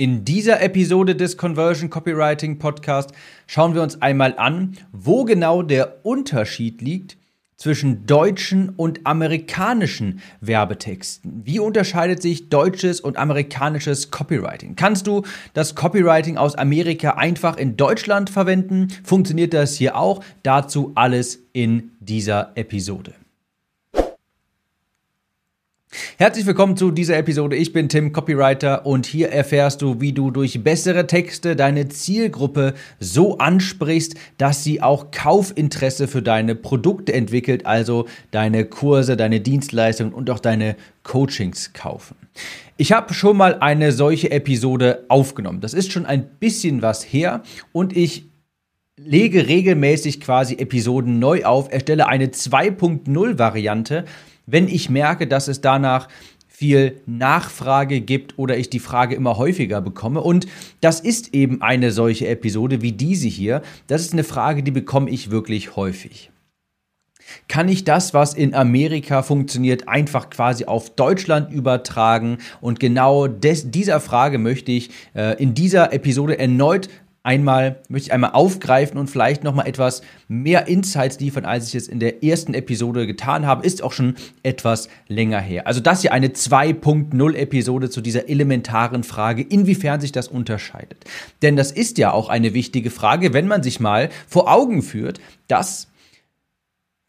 In dieser Episode des Conversion Copywriting Podcast schauen wir uns einmal an, wo genau der Unterschied liegt zwischen deutschen und amerikanischen Werbetexten. Wie unterscheidet sich deutsches und amerikanisches Copywriting? Kannst du das Copywriting aus Amerika einfach in Deutschland verwenden? Funktioniert das hier auch? Dazu alles in dieser Episode. Herzlich willkommen zu dieser Episode. Ich bin Tim, Copywriter, und hier erfährst du, wie du durch bessere Texte deine Zielgruppe so ansprichst, dass sie auch Kaufinteresse für deine Produkte entwickelt, also deine Kurse, deine Dienstleistungen und auch deine Coachings kaufen. Ich habe schon mal eine solche Episode aufgenommen. Das ist schon ein bisschen was her und ich lege regelmäßig quasi Episoden neu auf, erstelle eine 2.0 Variante wenn ich merke, dass es danach viel Nachfrage gibt oder ich die Frage immer häufiger bekomme. Und das ist eben eine solche Episode wie diese hier. Das ist eine Frage, die bekomme ich wirklich häufig. Kann ich das, was in Amerika funktioniert, einfach quasi auf Deutschland übertragen? Und genau des, dieser Frage möchte ich äh, in dieser Episode erneut einmal, möchte ich einmal aufgreifen und vielleicht nochmal etwas mehr Insights liefern, als ich es in der ersten Episode getan habe. Ist auch schon etwas länger her. Also das hier eine 2.0 Episode zu dieser elementaren Frage, inwiefern sich das unterscheidet. Denn das ist ja auch eine wichtige Frage, wenn man sich mal vor Augen führt, dass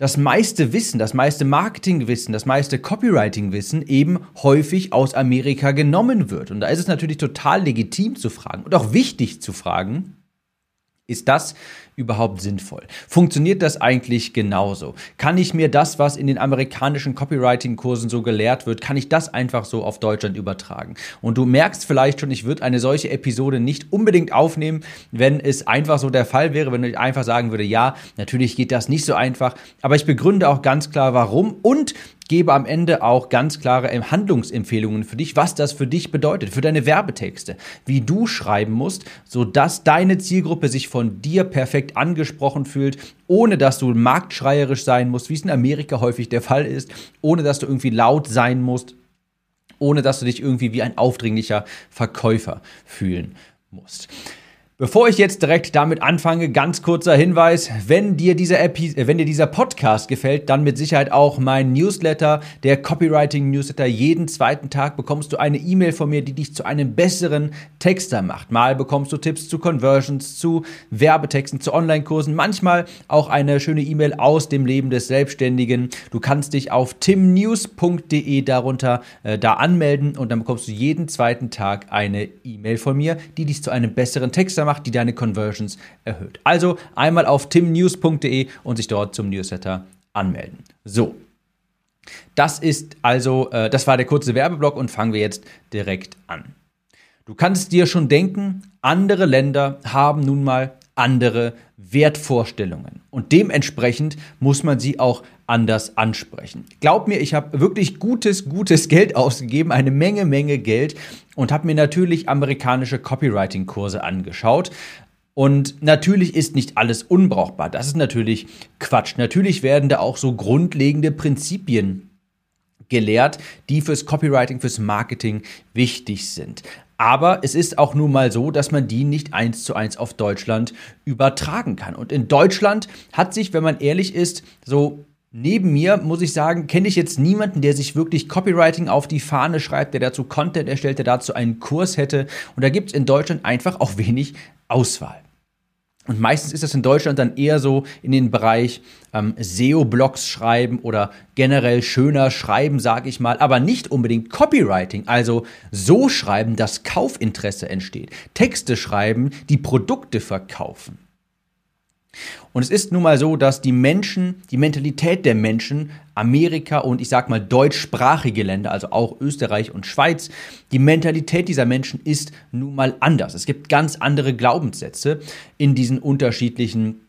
das meiste Wissen, das meiste Marketingwissen, das meiste Copywriting-Wissen eben häufig aus Amerika genommen wird. Und da ist es natürlich total legitim zu fragen und auch wichtig zu fragen, ist das überhaupt sinnvoll? Funktioniert das eigentlich genauso? Kann ich mir das, was in den amerikanischen Copywriting-Kursen so gelehrt wird, kann ich das einfach so auf Deutschland übertragen? Und du merkst vielleicht schon, ich würde eine solche Episode nicht unbedingt aufnehmen, wenn es einfach so der Fall wäre, wenn ich einfach sagen würde, ja, natürlich geht das nicht so einfach, aber ich begründe auch ganz klar, warum und gebe am Ende auch ganz klare Handlungsempfehlungen für dich, was das für dich bedeutet, für deine Werbetexte, wie du schreiben musst, sodass deine Zielgruppe sich von dir perfekt angesprochen fühlt, ohne dass du marktschreierisch sein musst, wie es in Amerika häufig der Fall ist, ohne dass du irgendwie laut sein musst, ohne dass du dich irgendwie wie ein aufdringlicher Verkäufer fühlen musst. Bevor ich jetzt direkt damit anfange, ganz kurzer Hinweis, wenn dir dieser Epi äh, wenn dir dieser Podcast gefällt, dann mit Sicherheit auch mein Newsletter, der Copywriting Newsletter. Jeden zweiten Tag bekommst du eine E-Mail von mir, die dich zu einem besseren Texter macht. Mal bekommst du Tipps zu Conversions, zu Werbetexten, zu Online-Kursen, manchmal auch eine schöne E-Mail aus dem Leben des Selbstständigen. Du kannst dich auf timnews.de darunter äh, da anmelden und dann bekommst du jeden zweiten Tag eine E-Mail von mir, die dich zu einem besseren Texter macht macht, die deine Conversions erhöht. Also einmal auf timnews.de und sich dort zum Newsletter anmelden. So. Das ist also, äh, das war der kurze Werbeblock und fangen wir jetzt direkt an. Du kannst dir schon denken, andere Länder haben nun mal andere Wertvorstellungen. Und dementsprechend muss man sie auch anders ansprechen. Glaub mir, ich habe wirklich gutes, gutes Geld ausgegeben, eine Menge, Menge Geld und habe mir natürlich amerikanische Copywriting-Kurse angeschaut. Und natürlich ist nicht alles unbrauchbar. Das ist natürlich Quatsch. Natürlich werden da auch so grundlegende Prinzipien gelehrt, die fürs Copywriting, fürs Marketing wichtig sind. Aber es ist auch nun mal so, dass man die nicht eins zu eins auf Deutschland übertragen kann. Und in Deutschland hat sich, wenn man ehrlich ist, so Neben mir, muss ich sagen, kenne ich jetzt niemanden, der sich wirklich Copywriting auf die Fahne schreibt, der dazu Content erstellt, der dazu einen Kurs hätte. Und da gibt es in Deutschland einfach auch wenig Auswahl. Und meistens ist das in Deutschland dann eher so in den Bereich ähm, SEO-Blogs schreiben oder generell schöner schreiben, sage ich mal, aber nicht unbedingt Copywriting, also so schreiben, dass Kaufinteresse entsteht. Texte schreiben, die Produkte verkaufen. Und es ist nun mal so, dass die Menschen, die Mentalität der Menschen, Amerika und ich sag mal deutschsprachige Länder, also auch Österreich und Schweiz, die Mentalität dieser Menschen ist nun mal anders. Es gibt ganz andere Glaubenssätze in diesen unterschiedlichen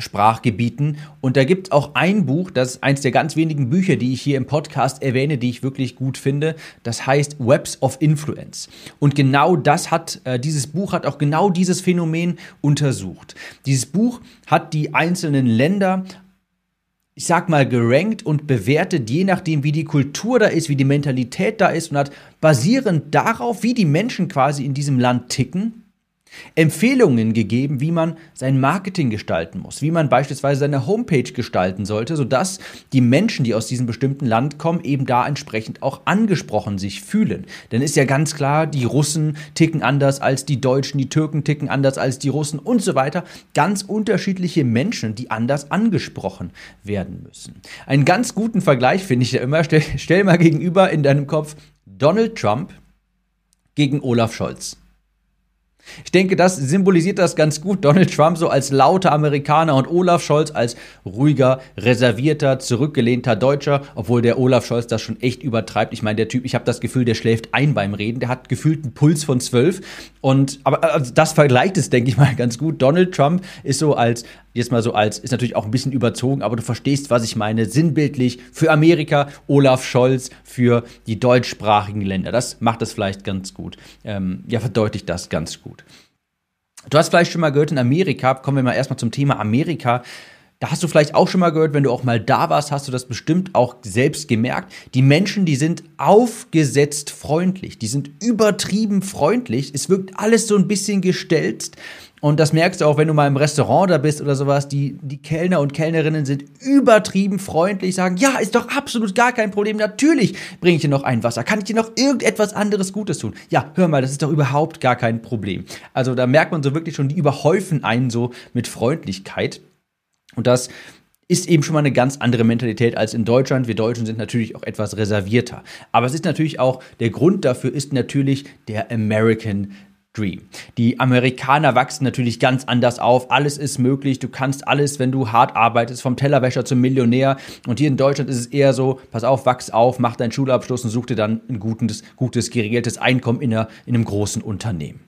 Sprachgebieten. Und da gibt es auch ein Buch, das ist eins der ganz wenigen Bücher, die ich hier im Podcast erwähne, die ich wirklich gut finde. Das heißt Webs of Influence. Und genau das hat, äh, dieses Buch hat auch genau dieses Phänomen untersucht. Dieses Buch hat die einzelnen Länder ich sag mal, gerankt und bewertet, je nachdem, wie die Kultur da ist, wie die Mentalität da ist und hat basierend darauf, wie die Menschen quasi in diesem Land ticken, Empfehlungen gegeben, wie man sein Marketing gestalten muss, wie man beispielsweise seine Homepage gestalten sollte, sodass die Menschen, die aus diesem bestimmten Land kommen, eben da entsprechend auch angesprochen sich fühlen. Denn ist ja ganz klar, die Russen ticken anders als die Deutschen, die Türken ticken anders als die Russen und so weiter. Ganz unterschiedliche Menschen, die anders angesprochen werden müssen. Einen ganz guten Vergleich finde ich ja immer. Stell, stell mal gegenüber in deinem Kopf Donald Trump gegen Olaf Scholz. Ich denke, das symbolisiert das ganz gut. Donald Trump so als lauter Amerikaner und Olaf Scholz als ruhiger, reservierter, zurückgelehnter Deutscher, obwohl der Olaf Scholz das schon echt übertreibt. Ich meine, der Typ, ich habe das Gefühl, der schläft ein beim Reden. Der hat gefühlt einen Puls von zwölf. Und aber also das vergleicht es, denke ich mal, ganz gut. Donald Trump ist so als jetzt mal so als, ist natürlich auch ein bisschen überzogen, aber du verstehst, was ich meine, sinnbildlich für Amerika, Olaf Scholz für die deutschsprachigen Länder. Das macht das vielleicht ganz gut. Ähm, ja, verdeutlicht das ganz gut. Du hast vielleicht schon mal gehört, in Amerika, kommen wir mal erstmal zum Thema Amerika, da hast du vielleicht auch schon mal gehört, wenn du auch mal da warst, hast du das bestimmt auch selbst gemerkt. Die Menschen, die sind aufgesetzt freundlich, die sind übertrieben freundlich. Es wirkt alles so ein bisschen gestelzt. Und das merkst du auch, wenn du mal im Restaurant da bist oder sowas. Die, die Kellner und Kellnerinnen sind übertrieben freundlich, sagen, ja, ist doch absolut gar kein Problem. Natürlich bringe ich dir noch ein Wasser. Kann ich dir noch irgendetwas anderes Gutes tun? Ja, hör mal, das ist doch überhaupt gar kein Problem. Also da merkt man so wirklich schon, die überhäufen einen so mit Freundlichkeit. Und das ist eben schon mal eine ganz andere Mentalität als in Deutschland. Wir Deutschen sind natürlich auch etwas reservierter. Aber es ist natürlich auch, der Grund dafür ist natürlich der American Dream. Die Amerikaner wachsen natürlich ganz anders auf. Alles ist möglich. Du kannst alles, wenn du hart arbeitest, vom Tellerwäscher zum Millionär. Und hier in Deutschland ist es eher so, pass auf, wachs auf, mach deinen Schulabschluss und such dir dann ein gutes, gutes geregeltes Einkommen in, einer, in einem großen Unternehmen.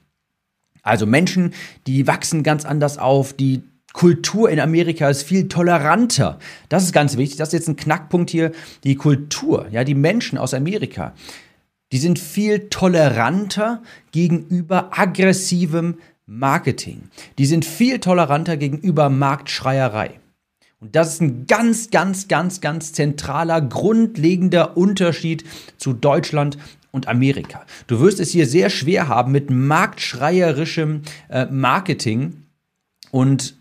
Also Menschen, die wachsen ganz anders auf, die Kultur in Amerika ist viel toleranter. Das ist ganz wichtig. Das ist jetzt ein Knackpunkt hier. Die Kultur, ja, die Menschen aus Amerika, die sind viel toleranter gegenüber aggressivem Marketing. Die sind viel toleranter gegenüber Marktschreierei. Und das ist ein ganz, ganz, ganz, ganz zentraler, grundlegender Unterschied zu Deutschland und Amerika. Du wirst es hier sehr schwer haben mit marktschreierischem äh, Marketing und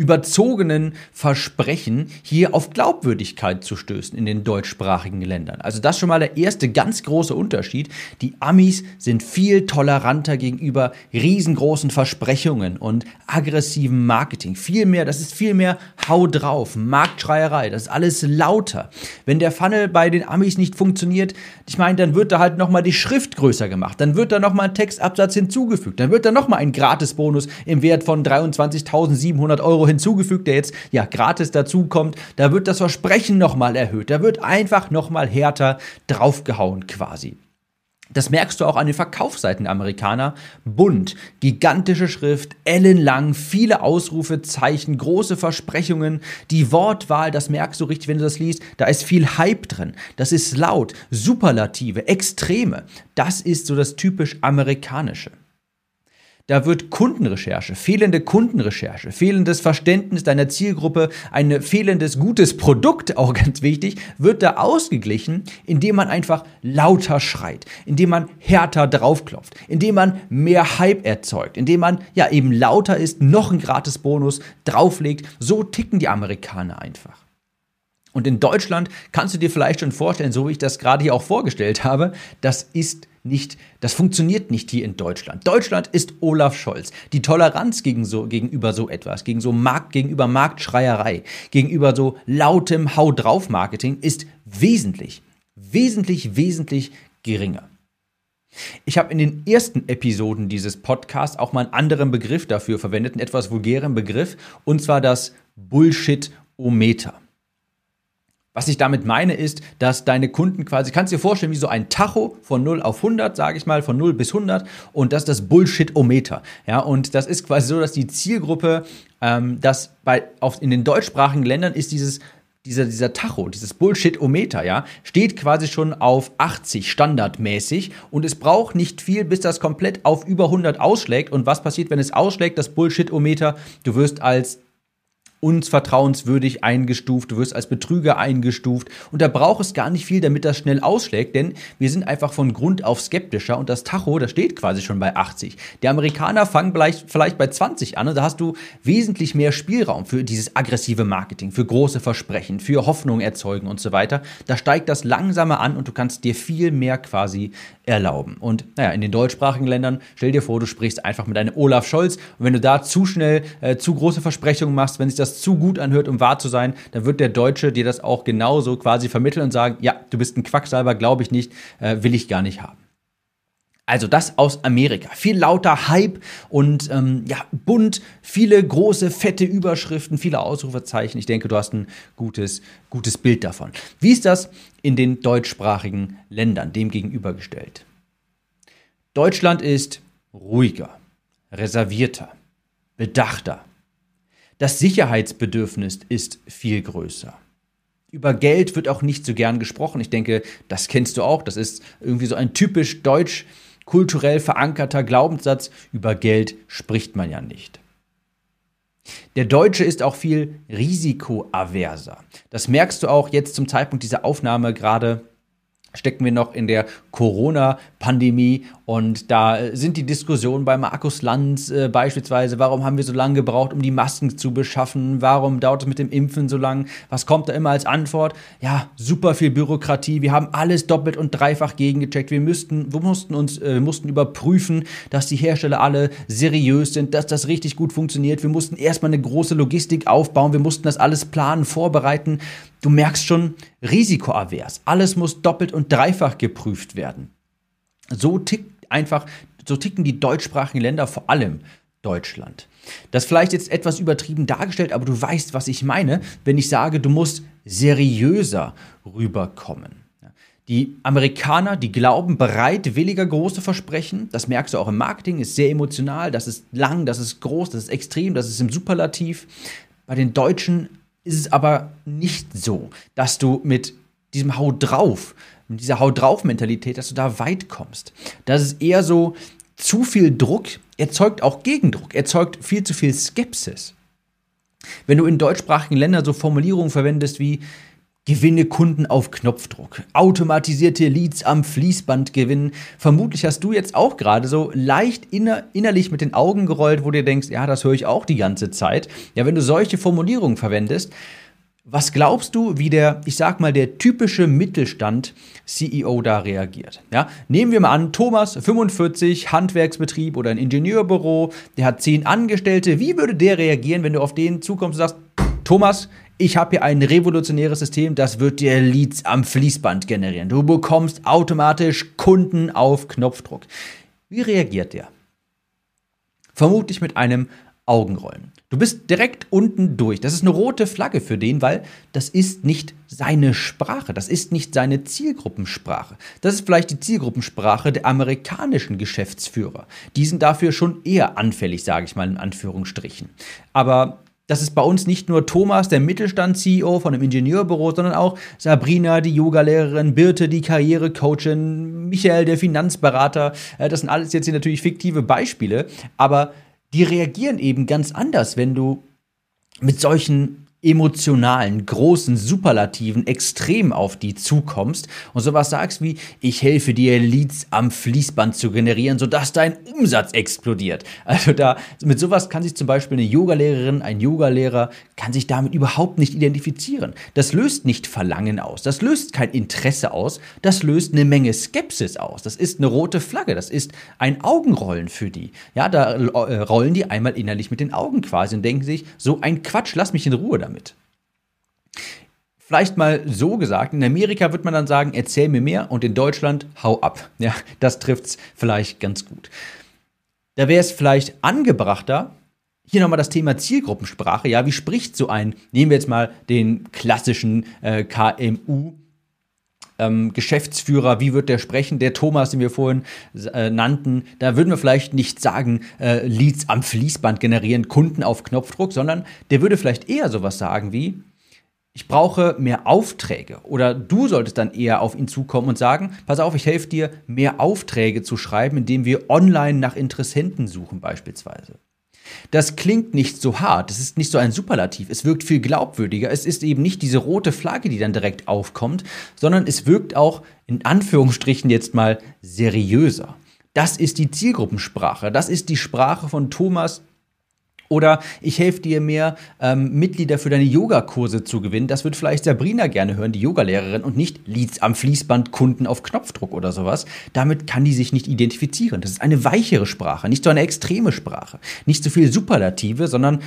überzogenen Versprechen hier auf Glaubwürdigkeit zu stößen in den deutschsprachigen Ländern. Also das schon mal der erste ganz große Unterschied. Die Amis sind viel toleranter gegenüber riesengroßen Versprechungen und aggressivem Marketing. Viel mehr, das ist viel mehr Hau drauf, Marktschreierei, das ist alles lauter. Wenn der Funnel bei den Amis nicht funktioniert, ich meine, dann wird da halt nochmal die Schrift größer gemacht, dann wird da nochmal ein Textabsatz hinzugefügt, dann wird da nochmal ein Gratisbonus im Wert von 23.700 Euro hinzugefügt, der jetzt ja gratis dazukommt. Da wird das Versprechen nochmal erhöht. Da wird einfach nochmal härter draufgehauen quasi. Das merkst du auch an den Verkaufsseiten Amerikaner. Bunt, gigantische Schrift, ellenlang, viele Ausrufezeichen, große Versprechungen. Die Wortwahl, das merkst du richtig, wenn du das liest. Da ist viel Hype drin. Das ist laut, Superlative, Extreme. Das ist so das typisch amerikanische. Da wird Kundenrecherche, fehlende Kundenrecherche, fehlendes Verständnis deiner Zielgruppe, ein fehlendes gutes Produkt, auch ganz wichtig, wird da ausgeglichen, indem man einfach lauter schreit, indem man härter draufklopft, indem man mehr Hype erzeugt, indem man ja eben lauter ist, noch ein Gratisbonus drauflegt. So ticken die Amerikaner einfach. Und in Deutschland kannst du dir vielleicht schon vorstellen, so wie ich das gerade hier auch vorgestellt habe, das ist nicht, das funktioniert nicht hier in Deutschland. Deutschland ist Olaf Scholz. Die Toleranz gegen so, gegenüber so etwas, gegen so Markt, gegenüber Marktschreierei, gegenüber so lautem Hau drauf Marketing ist wesentlich, wesentlich, wesentlich geringer. Ich habe in den ersten Episoden dieses Podcasts auch mal einen anderen Begriff dafür verwendet, einen etwas vulgären Begriff, und zwar das Bullshit-O-Meter. Was ich damit meine, ist, dass deine Kunden quasi, kannst du dir vorstellen, wie so ein Tacho von 0 auf 100, sage ich mal, von 0 bis 100 und das ist das Bullshit-O-Meter. Ja, und das ist quasi so, dass die Zielgruppe, ähm, das bei, auf, in den deutschsprachigen Ländern ist dieses dieser, dieser Tacho, dieses Bullshit-O-Meter, ja, steht quasi schon auf 80 standardmäßig und es braucht nicht viel, bis das komplett auf über 100 ausschlägt. Und was passiert, wenn es ausschlägt, das Bullshit-O-Meter? Du wirst als unvertrauenswürdig eingestuft, du wirst als Betrüger eingestuft und da braucht es gar nicht viel, damit das schnell ausschlägt, denn wir sind einfach von Grund auf skeptischer und das Tacho, das steht quasi schon bei 80. Die Amerikaner fangen vielleicht, vielleicht bei 20 an und da hast du wesentlich mehr Spielraum für dieses aggressive Marketing, für große Versprechen, für Hoffnung erzeugen und so weiter. Da steigt das langsamer an und du kannst dir viel mehr quasi erlauben. Und naja, in den deutschsprachigen Ländern, stell dir vor, du sprichst einfach mit einem Olaf Scholz und wenn du da zu schnell äh, zu große Versprechungen machst, wenn sich das zu gut anhört, um wahr zu sein, dann wird der Deutsche dir das auch genauso quasi vermitteln und sagen, ja, du bist ein Quacksalber, glaube ich nicht, äh, will ich gar nicht haben. Also das aus Amerika. Viel lauter Hype und ähm, ja, bunt, viele große, fette Überschriften, viele Ausrufezeichen. Ich denke, du hast ein gutes, gutes Bild davon. Wie ist das in den deutschsprachigen Ländern dem gegenübergestellt? Deutschland ist ruhiger, reservierter, bedachter. Das Sicherheitsbedürfnis ist viel größer. Über Geld wird auch nicht so gern gesprochen. Ich denke, das kennst du auch. Das ist irgendwie so ein typisch deutsch kulturell verankerter Glaubenssatz. Über Geld spricht man ja nicht. Der Deutsche ist auch viel risikoaverser. Das merkst du auch jetzt zum Zeitpunkt dieser Aufnahme gerade stecken wir noch in der Corona-Pandemie und da sind die Diskussionen bei Markus Lanz äh, beispielsweise, warum haben wir so lange gebraucht, um die Masken zu beschaffen, warum dauert es mit dem Impfen so lang, was kommt da immer als Antwort? Ja, super viel Bürokratie, wir haben alles doppelt und dreifach gegengecheckt, wir, müssten, wir mussten uns, äh, wir mussten überprüfen, dass die Hersteller alle seriös sind, dass das richtig gut funktioniert, wir mussten erstmal eine große Logistik aufbauen, wir mussten das alles planen, vorbereiten, Du merkst schon, risikoavers. Alles muss doppelt und dreifach geprüft werden. So tickt einfach, so ticken die deutschsprachigen Länder, vor allem Deutschland. Das vielleicht jetzt etwas übertrieben dargestellt, aber du weißt, was ich meine, wenn ich sage, du musst seriöser rüberkommen. Die Amerikaner, die glauben bereitwilliger große Versprechen. Das merkst du auch im Marketing, ist sehr emotional, das ist lang, das ist groß, das ist extrem, das ist im Superlativ. Bei den Deutschen ist es aber nicht so, dass du mit diesem Hau drauf, mit dieser Hau drauf Mentalität, dass du da weit kommst. Das ist eher so, zu viel Druck erzeugt auch Gegendruck, erzeugt viel zu viel Skepsis. Wenn du in deutschsprachigen Ländern so Formulierungen verwendest wie Gewinne Kunden auf Knopfdruck. Automatisierte Leads am Fließband gewinnen. Vermutlich hast du jetzt auch gerade so leicht inner, innerlich mit den Augen gerollt, wo du denkst, ja, das höre ich auch die ganze Zeit. Ja, wenn du solche Formulierungen verwendest, was glaubst du, wie der, ich sag mal, der typische Mittelstand-CEO da reagiert? Ja, nehmen wir mal an, Thomas, 45, Handwerksbetrieb oder ein Ingenieurbüro, der hat zehn Angestellte. Wie würde der reagieren, wenn du auf den zukommst und sagst, Thomas, ich habe hier ein revolutionäres System, das wird dir Leads am Fließband generieren. Du bekommst automatisch Kunden auf Knopfdruck. Wie reagiert der? Vermutlich mit einem Augenrollen. Du bist direkt unten durch. Das ist eine rote Flagge für den, weil das ist nicht seine Sprache, das ist nicht seine Zielgruppensprache. Das ist vielleicht die Zielgruppensprache der amerikanischen Geschäftsführer. Die sind dafür schon eher anfällig, sage ich mal in Anführungsstrichen. Aber das ist bei uns nicht nur Thomas, der Mittelstand-CEO von einem Ingenieurbüro, sondern auch Sabrina, die Yogalehrerin, Birte, die Karrierecoachin, Michael, der Finanzberater. Äh, das sind alles jetzt hier natürlich fiktive Beispiele, aber die reagieren eben ganz anders, wenn du mit solchen emotionalen, großen, superlativen Extrem auf die zukommst und sowas sagst wie, ich helfe dir, Leads am Fließband zu generieren, sodass dein Umsatz explodiert. Also da, mit sowas kann sich zum Beispiel eine Yogalehrerin, ein Yogalehrer, kann sich damit überhaupt nicht identifizieren. Das löst nicht Verlangen aus, das löst kein Interesse aus, das löst eine Menge Skepsis aus. Das ist eine rote Flagge, das ist ein Augenrollen für die. Ja, da äh, rollen die einmal innerlich mit den Augen quasi und denken sich, so ein Quatsch, lass mich in Ruhe damit damit. Vielleicht mal so gesagt, in Amerika wird man dann sagen, erzähl mir mehr und in Deutschland hau ab. Ja, das trifft es vielleicht ganz gut. Da wäre es vielleicht angebrachter, hier nochmal das Thema Zielgruppensprache. Ja, wie spricht so ein, nehmen wir jetzt mal den klassischen äh, KMU, ähm, Geschäftsführer, wie wird der sprechen? Der Thomas, den wir vorhin äh, nannten, da würden wir vielleicht nicht sagen, äh, Leads am Fließband generieren, Kunden auf Knopfdruck, sondern der würde vielleicht eher sowas sagen wie, ich brauche mehr Aufträge. Oder du solltest dann eher auf ihn zukommen und sagen, pass auf, ich helfe dir, mehr Aufträge zu schreiben, indem wir online nach Interessenten suchen beispielsweise. Das klingt nicht so hart, es ist nicht so ein Superlativ, es wirkt viel glaubwürdiger, es ist eben nicht diese rote Flagge, die dann direkt aufkommt, sondern es wirkt auch in Anführungsstrichen jetzt mal seriöser. Das ist die Zielgruppensprache, das ist die Sprache von Thomas oder ich helfe dir mehr, ähm, Mitglieder für deine Yogakurse zu gewinnen. Das wird vielleicht Sabrina gerne hören, die Yogalehrerin, und nicht Leads am Fließband, Kunden auf Knopfdruck oder sowas. Damit kann die sich nicht identifizieren. Das ist eine weichere Sprache, nicht so eine extreme Sprache. Nicht so viel Superlative, sondern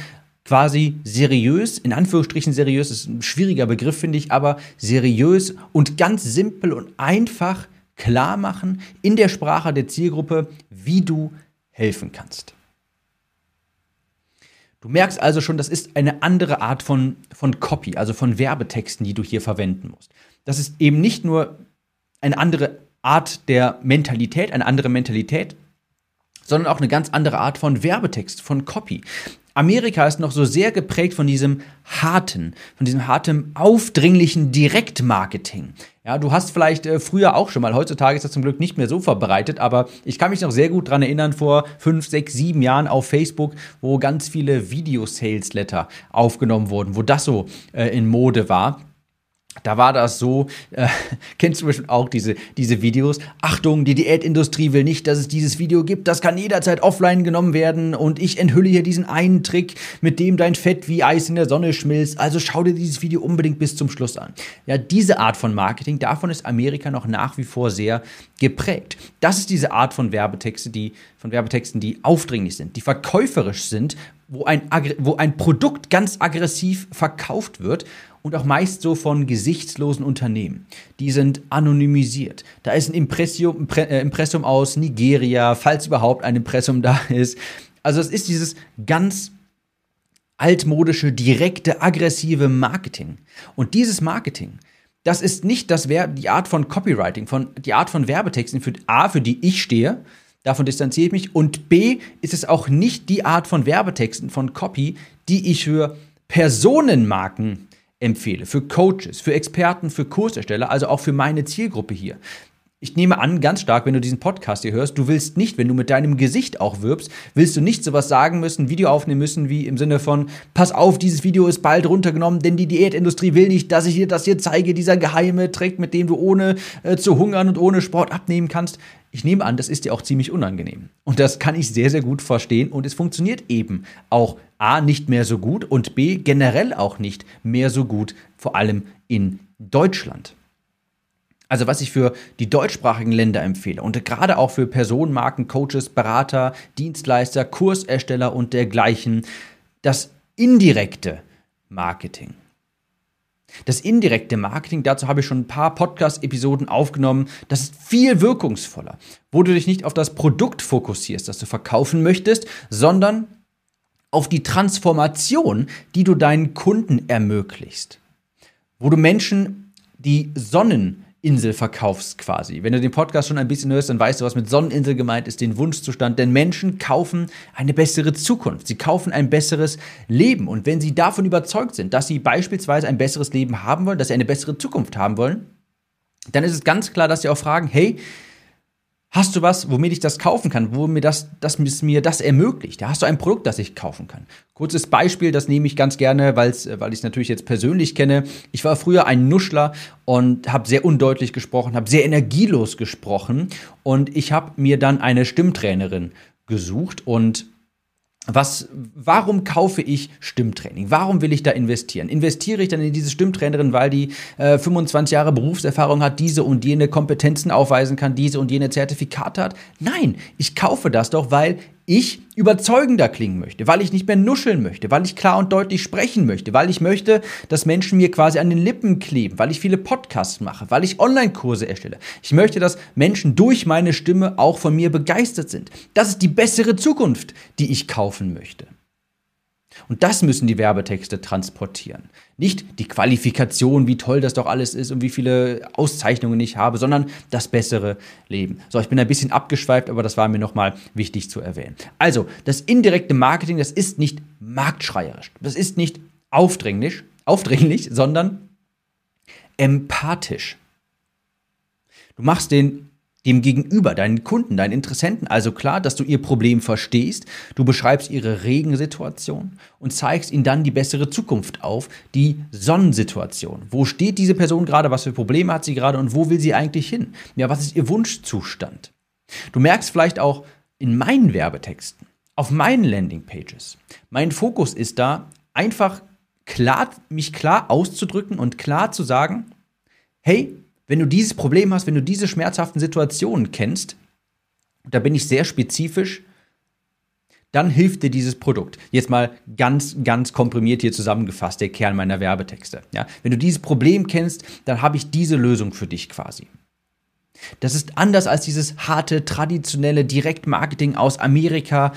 quasi seriös, in Anführungsstrichen seriös, ist ein schwieriger Begriff, finde ich, aber seriös und ganz simpel und einfach klar machen in der Sprache der Zielgruppe, wie du helfen kannst. Du merkst also schon, das ist eine andere Art von, von Copy, also von Werbetexten, die du hier verwenden musst. Das ist eben nicht nur eine andere Art der Mentalität, eine andere Mentalität, sondern auch eine ganz andere Art von Werbetext, von Copy. Amerika ist noch so sehr geprägt von diesem harten, von diesem harten, aufdringlichen Direktmarketing. Ja, du hast vielleicht äh, früher auch schon mal, heutzutage ist das zum Glück nicht mehr so verbreitet, aber ich kann mich noch sehr gut daran erinnern, vor fünf, sechs, sieben Jahren auf Facebook, wo ganz viele Video-Sales-Letter aufgenommen wurden, wo das so äh, in Mode war. Da war das so, äh, kennst du bestimmt auch diese, diese Videos. Achtung, die Diätindustrie will nicht, dass es dieses Video gibt. Das kann jederzeit offline genommen werden. Und ich enthülle hier diesen einen Trick, mit dem dein Fett wie Eis in der Sonne schmilzt. Also schau dir dieses Video unbedingt bis zum Schluss an. Ja, diese Art von Marketing, davon ist Amerika noch nach wie vor sehr geprägt. Das ist diese Art von Werbetexte, die, von Werbetexten, die aufdringlich sind, die verkäuferisch sind, wo ein, wo ein Produkt ganz aggressiv verkauft wird und auch meist so von gesichtslosen Unternehmen. Die sind anonymisiert. Da ist ein Impressum, äh, Impressum aus Nigeria, falls überhaupt ein Impressum da ist. Also es ist dieses ganz altmodische, direkte, aggressive Marketing. Und dieses Marketing, das ist nicht das die Art von Copywriting, von, die Art von Werbetexten, für A, für die ich stehe, davon distanziere ich mich, und B, ist es auch nicht die Art von Werbetexten, von Copy, die ich für Personenmarken empfehle, für Coaches, für Experten, für Kursersteller, also auch für meine Zielgruppe hier. Ich nehme an, ganz stark, wenn du diesen Podcast hier hörst, du willst nicht, wenn du mit deinem Gesicht auch wirbst, willst du nicht sowas sagen müssen, Video aufnehmen müssen, wie im Sinne von, pass auf, dieses Video ist bald runtergenommen, denn die Diätindustrie will nicht, dass ich dir das hier zeige, dieser geheime Trick, mit dem du ohne äh, zu hungern und ohne Sport abnehmen kannst. Ich nehme an, das ist dir auch ziemlich unangenehm. Und das kann ich sehr, sehr gut verstehen und es funktioniert eben auch A nicht mehr so gut und B generell auch nicht mehr so gut, vor allem in Deutschland. Also was ich für die deutschsprachigen Länder empfehle und gerade auch für Personenmarken, Coaches, Berater, Dienstleister, Kursersteller und dergleichen, das indirekte Marketing. Das indirekte Marketing, dazu habe ich schon ein paar Podcast-Episoden aufgenommen, das ist viel wirkungsvoller, wo du dich nicht auf das Produkt fokussierst, das du verkaufen möchtest, sondern auf die Transformation, die du deinen Kunden ermöglicht. Wo du Menschen die Sonnen Insel verkaufst quasi. Wenn du den Podcast schon ein bisschen hörst, dann weißt du, was mit Sonneninsel gemeint ist, den Wunschzustand. Denn Menschen kaufen eine bessere Zukunft. Sie kaufen ein besseres Leben. Und wenn sie davon überzeugt sind, dass sie beispielsweise ein besseres Leben haben wollen, dass sie eine bessere Zukunft haben wollen, dann ist es ganz klar, dass sie auch fragen, hey, Hast du was, womit ich das kaufen kann, wo mir das, das mir das ermöglicht? Ja, hast du ein Produkt, das ich kaufen kann? Kurzes Beispiel, das nehme ich ganz gerne, weil's, weil ich es natürlich jetzt persönlich kenne. Ich war früher ein Nuschler und habe sehr undeutlich gesprochen, habe sehr energielos gesprochen und ich habe mir dann eine Stimmtrainerin gesucht und was, warum kaufe ich Stimmtraining? Warum will ich da investieren? Investiere ich dann in diese Stimmtrainerin, weil die äh, 25 Jahre Berufserfahrung hat, diese und jene Kompetenzen aufweisen kann, diese und jene Zertifikate hat? Nein, ich kaufe das doch, weil ich überzeugender klingen möchte, weil ich nicht mehr nuscheln möchte, weil ich klar und deutlich sprechen möchte, weil ich möchte, dass Menschen mir quasi an den Lippen kleben, weil ich viele Podcasts mache, weil ich Online-Kurse erstelle. Ich möchte, dass Menschen durch meine Stimme auch von mir begeistert sind. Das ist die bessere Zukunft, die ich kaufen möchte. Und das müssen die Werbetexte transportieren. Nicht die Qualifikation, wie toll das doch alles ist und wie viele Auszeichnungen ich habe, sondern das bessere Leben. So, ich bin ein bisschen abgeschweift, aber das war mir nochmal wichtig zu erwähnen. Also, das indirekte Marketing, das ist nicht marktschreierisch. Das ist nicht aufdringlich, aufdringlich, sondern empathisch. Du machst den dem Gegenüber, deinen Kunden, deinen Interessenten also klar, dass du ihr Problem verstehst, du beschreibst ihre Regensituation und zeigst ihnen dann die bessere Zukunft auf, die Sonnensituation. Wo steht diese Person gerade, was für Probleme hat sie gerade und wo will sie eigentlich hin? Ja, was ist ihr Wunschzustand? Du merkst vielleicht auch in meinen Werbetexten, auf meinen Landingpages, mein Fokus ist da einfach klar, mich klar auszudrücken und klar zu sagen, hey, wenn du dieses Problem hast, wenn du diese schmerzhaften Situationen kennst, da bin ich sehr spezifisch, dann hilft dir dieses Produkt. Jetzt mal ganz, ganz komprimiert hier zusammengefasst, der Kern meiner Werbetexte. Ja? Wenn du dieses Problem kennst, dann habe ich diese Lösung für dich quasi. Das ist anders als dieses harte, traditionelle Direktmarketing aus Amerika,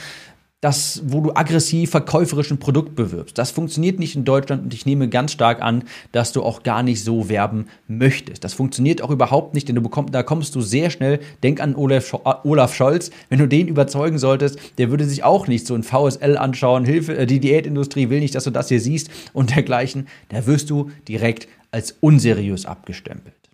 das, wo du aggressiv verkäuferisch ein Produkt bewirbst. Das funktioniert nicht in Deutschland und ich nehme ganz stark an, dass du auch gar nicht so werben möchtest. Das funktioniert auch überhaupt nicht, denn du bekommst, da kommst du sehr schnell, denk an Olaf, Olaf Scholz, wenn du den überzeugen solltest, der würde sich auch nicht so ein VSL anschauen, Hilfe, äh, die Diätindustrie will nicht, dass du das hier siehst und dergleichen. Da wirst du direkt als unseriös abgestempelt.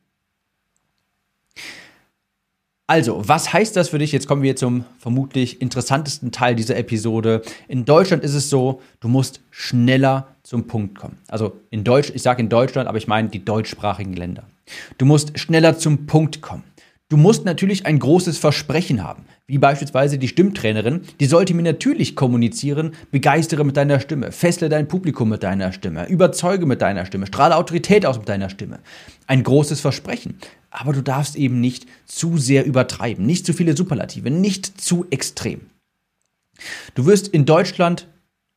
Also, was heißt das für dich? Jetzt kommen wir zum vermutlich interessantesten Teil dieser Episode. In Deutschland ist es so, du musst schneller zum Punkt kommen. Also in Deutsch, ich sage in Deutschland, aber ich meine die deutschsprachigen Länder. Du musst schneller zum Punkt kommen. Du musst natürlich ein großes Versprechen haben, wie beispielsweise die Stimmtrainerin, die sollte mir natürlich kommunizieren, begeistere mit deiner Stimme, fessle dein Publikum mit deiner Stimme, überzeuge mit deiner Stimme, strahle Autorität aus mit deiner Stimme. Ein großes Versprechen aber du darfst eben nicht zu sehr übertreiben, nicht zu viele Superlative, nicht zu extrem. Du wirst in Deutschland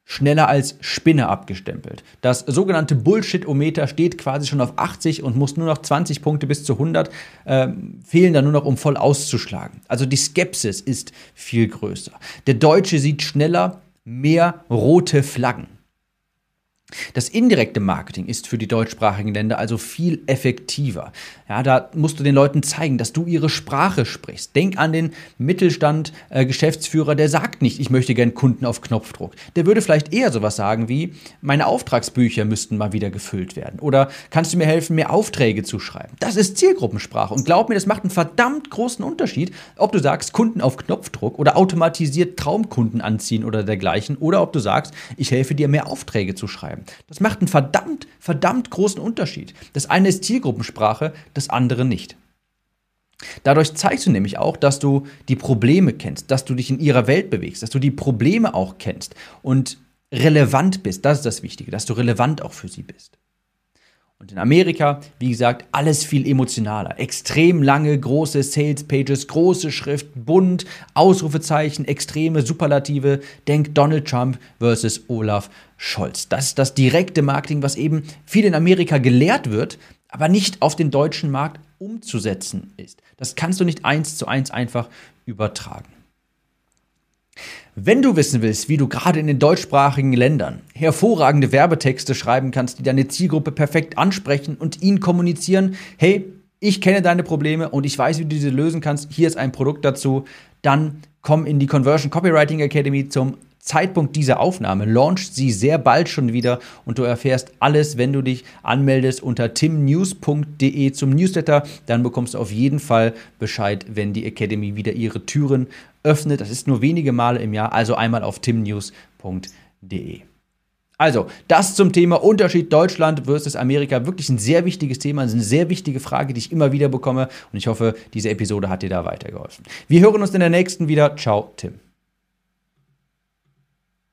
schneller als Spinne abgestempelt. Das sogenannte Bullshit-Ometer steht quasi schon auf 80 und muss nur noch 20 Punkte bis zu 100 äh, fehlen dann nur noch, um voll auszuschlagen. Also die Skepsis ist viel größer. Der Deutsche sieht schneller mehr rote Flaggen. Das indirekte Marketing ist für die deutschsprachigen Länder also viel effektiver. Ja, da musst du den Leuten zeigen, dass du ihre Sprache sprichst. Denk an den Mittelstand äh, Geschäftsführer, der sagt nicht, ich möchte gern Kunden auf Knopfdruck. Der würde vielleicht eher sowas sagen wie, meine Auftragsbücher müssten mal wieder gefüllt werden. Oder kannst du mir helfen, mehr Aufträge zu schreiben? Das ist Zielgruppensprache. Und glaub mir, das macht einen verdammt großen Unterschied, ob du sagst, Kunden auf Knopfdruck oder automatisiert Traumkunden anziehen oder dergleichen. Oder ob du sagst, ich helfe dir, mehr Aufträge zu schreiben. Das macht einen verdammt, verdammt großen Unterschied. Das eine ist Zielgruppensprache, das andere nicht. Dadurch zeigst du nämlich auch, dass du die Probleme kennst, dass du dich in ihrer Welt bewegst, dass du die Probleme auch kennst und relevant bist. Das ist das Wichtige, dass du relevant auch für sie bist. Und in Amerika, wie gesagt, alles viel emotionaler. Extrem lange, große Sales Pages, große Schrift, bunt, Ausrufezeichen, extreme Superlative. Denk Donald Trump versus Olaf Scholz. Das ist das direkte Marketing, was eben viel in Amerika gelehrt wird, aber nicht auf den deutschen Markt umzusetzen ist. Das kannst du nicht eins zu eins einfach übertragen. Wenn du wissen willst, wie du gerade in den deutschsprachigen Ländern hervorragende Werbetexte schreiben kannst, die deine Zielgruppe perfekt ansprechen und ihnen kommunizieren, hey, ich kenne deine Probleme und ich weiß, wie du diese lösen kannst, hier ist ein Produkt dazu, dann komm in die Conversion Copywriting Academy zum Zeitpunkt dieser Aufnahme launcht sie sehr bald schon wieder und du erfährst alles, wenn du dich anmeldest unter timnews.de zum Newsletter. Dann bekommst du auf jeden Fall Bescheid, wenn die Academy wieder ihre Türen öffnet. Das ist nur wenige Male im Jahr, also einmal auf timnews.de. Also, das zum Thema Unterschied Deutschland versus Amerika. Wirklich ein sehr wichtiges Thema, eine sehr wichtige Frage, die ich immer wieder bekomme. Und ich hoffe, diese Episode hat dir da weitergeholfen. Wir hören uns in der nächsten wieder. Ciao, Tim.